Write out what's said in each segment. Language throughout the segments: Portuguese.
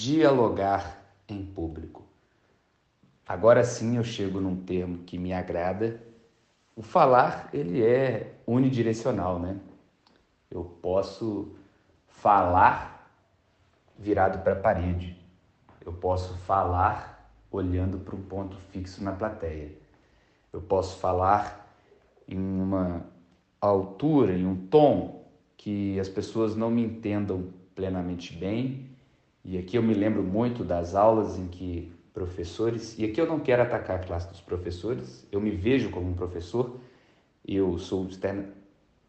dialogar em público. Agora sim eu chego num termo que me agrada. O falar, ele é unidirecional, né? Eu posso falar virado para a parede. Eu posso falar olhando para um ponto fixo na plateia. Eu posso falar em uma altura, em um tom que as pessoas não me entendam plenamente bem. E aqui eu me lembro muito das aulas em que professores, e aqui eu não quero atacar a classe dos professores, eu me vejo como um professor, eu sou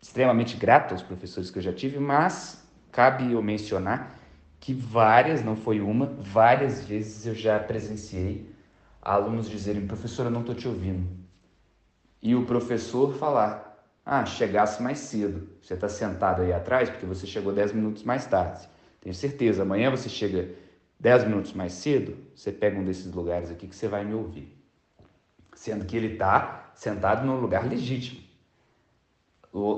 extremamente grato aos professores que eu já tive, mas cabe eu mencionar que várias, não foi uma, várias vezes eu já presenciei alunos dizerem, professor, eu não estou te ouvindo. E o professor falar, ah, chegasse mais cedo. Você está sentado aí atrás porque você chegou 10 minutos mais tarde. Tenho certeza, amanhã você chega 10 minutos mais cedo, você pega um desses lugares aqui que você vai me ouvir. Sendo que ele está sentado num lugar legítimo.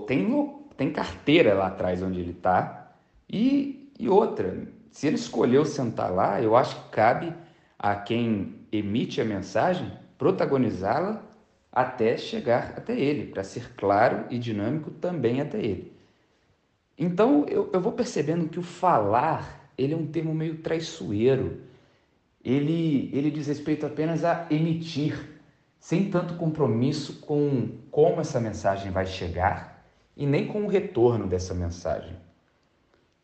Tem, tem carteira lá atrás onde ele está. E, e outra, se ele escolheu sentar lá, eu acho que cabe a quem emite a mensagem protagonizá-la até chegar até ele, para ser claro e dinâmico também até ele. Então eu, eu vou percebendo que o falar ele é um termo meio traiçoeiro. Ele, ele diz respeito apenas a emitir, sem tanto compromisso com como essa mensagem vai chegar e nem com o retorno dessa mensagem.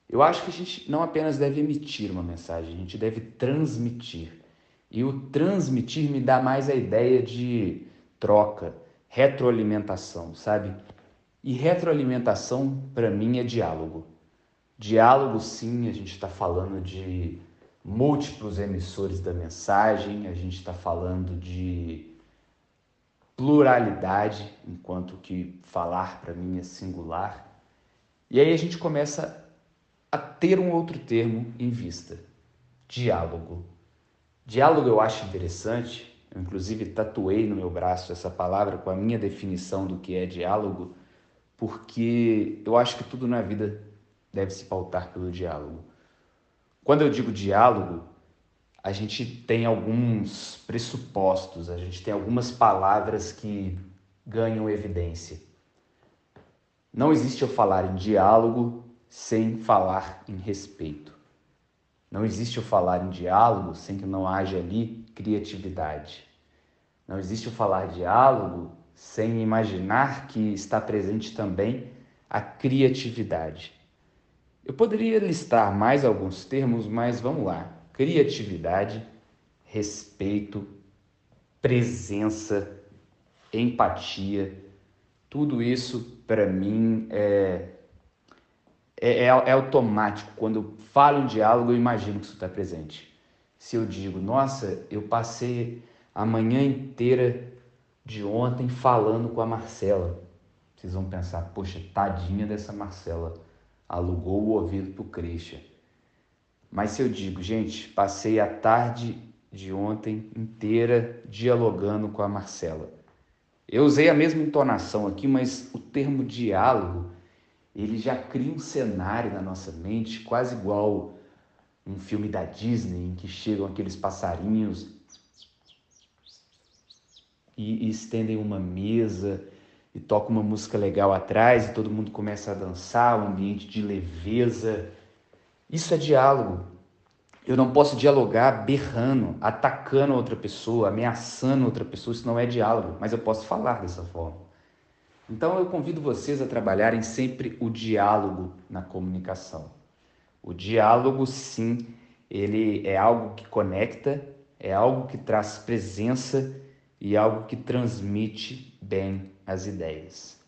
Eu acho que a gente não apenas deve emitir uma mensagem, a gente deve transmitir. E o transmitir me dá mais a ideia de troca, retroalimentação, sabe? E retroalimentação, para mim, é diálogo. Diálogo, sim, a gente está falando de múltiplos emissores da mensagem, a gente está falando de pluralidade, enquanto que falar para mim é singular. E aí a gente começa a ter um outro termo em vista: diálogo. Diálogo eu acho interessante eu, inclusive, tatuei no meu braço essa palavra com a minha definição do que é diálogo, porque eu acho que tudo na vida deve se pautar pelo diálogo. Quando eu digo diálogo, a gente tem alguns pressupostos, a gente tem algumas palavras que ganham evidência. Não existe eu falar em diálogo sem falar em respeito. Não existe eu falar em diálogo sem que não haja ali criatividade. Não existe o falar diálogo sem imaginar que está presente também a criatividade. Eu poderia listar mais alguns termos, mas vamos lá. Criatividade, respeito, presença, empatia, tudo isso para mim é, é, é, é, automático. Quando eu falo em diálogo, eu imagino que isso está presente se eu digo, nossa, eu passei a manhã inteira de ontem falando com a Marcela. Vocês vão pensar, poxa, tadinha dessa Marcela, alugou o ouvido pro Christian. Mas se eu digo, gente, passei a tarde de ontem inteira dialogando com a Marcela. Eu usei a mesma entonação aqui, mas o termo diálogo, ele já cria um cenário na nossa mente quase igual um filme da Disney em que chegam aqueles passarinhos e, e estendem uma mesa e tocam uma música legal atrás e todo mundo começa a dançar, um ambiente de leveza. Isso é diálogo. Eu não posso dialogar berrando, atacando outra pessoa, ameaçando outra pessoa, isso não é diálogo, mas eu posso falar dessa forma. Então eu convido vocês a trabalharem sempre o diálogo na comunicação. O diálogo, sim, ele é algo que conecta, é algo que traz presença e algo que transmite bem as ideias.